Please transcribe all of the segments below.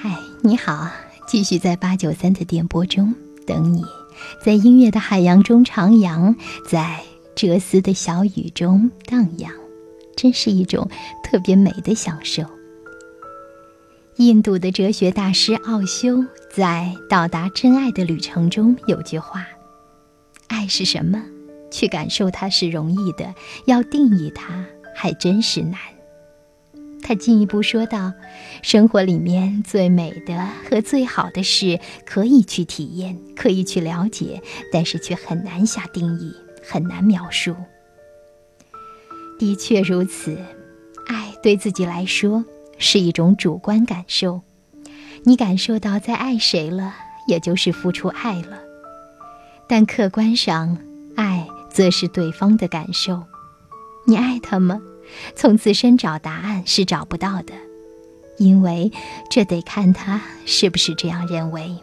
嗨，你好，继续在八九三的电波中等你，在音乐的海洋中徜徉，在哲思的小雨中荡漾，真是一种特别美的享受。印度的哲学大师奥修在到达真爱的旅程中有句话：“爱是什么？去感受它是容易的，要定义它还真是难。”他进一步说道：“生活里面最美的和最好的事，可以去体验，可以去了解，但是却很难下定义，很难描述。的确如此，爱对自己来说。”是一种主观感受，你感受到在爱谁了，也就是付出爱了。但客观上，爱则是对方的感受。你爱他吗？从自身找答案是找不到的，因为这得看他是不是这样认为。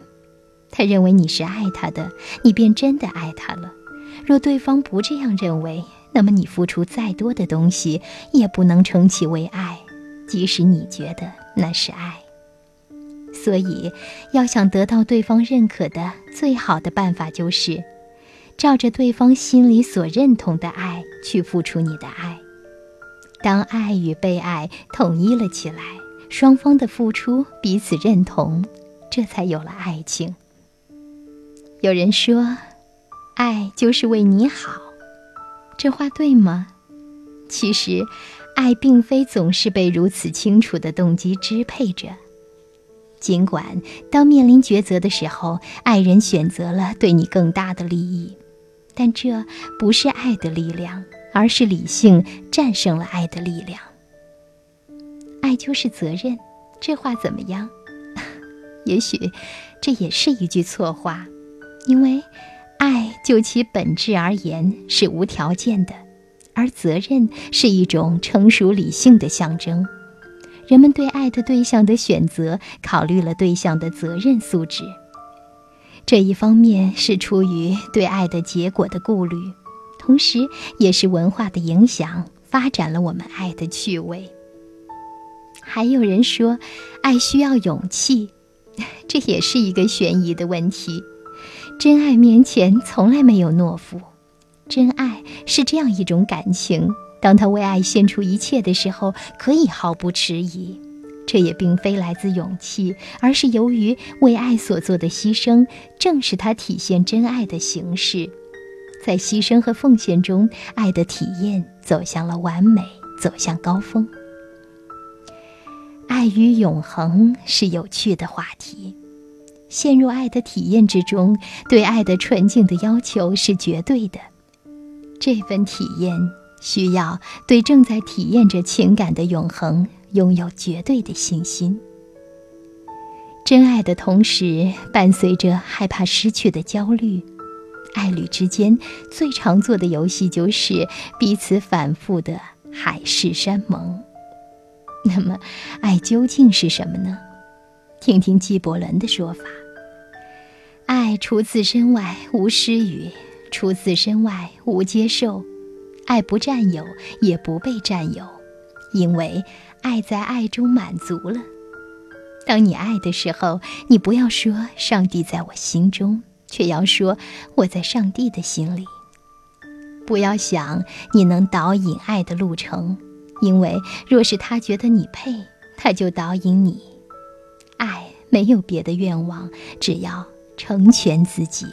他认为你是爱他的，你便真的爱他了。若对方不这样认为，那么你付出再多的东西，也不能称其为爱。即使你觉得那是爱，所以要想得到对方认可的最好的办法，就是照着对方心里所认同的爱去付出你的爱。当爱与被爱统一了起来，双方的付出彼此认同，这才有了爱情。有人说，爱就是为你好，这话对吗？其实。爱并非总是被如此清楚的动机支配着，尽管当面临抉择的时候，爱人选择了对你更大的利益，但这不是爱的力量，而是理性战胜了爱的力量。爱就是责任，这话怎么样？也许这也是一句错话，因为爱就其本质而言是无条件的。而责任是一种成熟理性的象征，人们对爱的对象的选择考虑了对象的责任素质。这一方面是出于对爱的结果的顾虑，同时也是文化的影响发展了我们爱的趣味。还有人说，爱需要勇气，这也是一个悬疑的问题。真爱面前从来没有懦夫。真爱是这样一种感情，当他为爱献出一切的时候，可以毫不迟疑。这也并非来自勇气，而是由于为爱所做的牺牲，正是他体现真爱的形式。在牺牲和奉献中，爱的体验走向了完美，走向高峰。爱与永恒是有趣的话题。陷入爱的体验之中，对爱的纯净的要求是绝对的。这份体验需要对正在体验着情感的永恒拥有绝对的信心。真爱的同时，伴随着害怕失去的焦虑。爱侣之间最常做的游戏就是彼此反复的海誓山盟。那么，爱究竟是什么呢？听听纪伯伦的说法：爱除自身外无施予。除自身外无接受，爱不占有也不被占有，因为爱在爱中满足了。当你爱的时候，你不要说上帝在我心中，却要说我在上帝的心里。不要想你能导引爱的路程，因为若是他觉得你配，他就导引你。爱没有别的愿望，只要成全自己。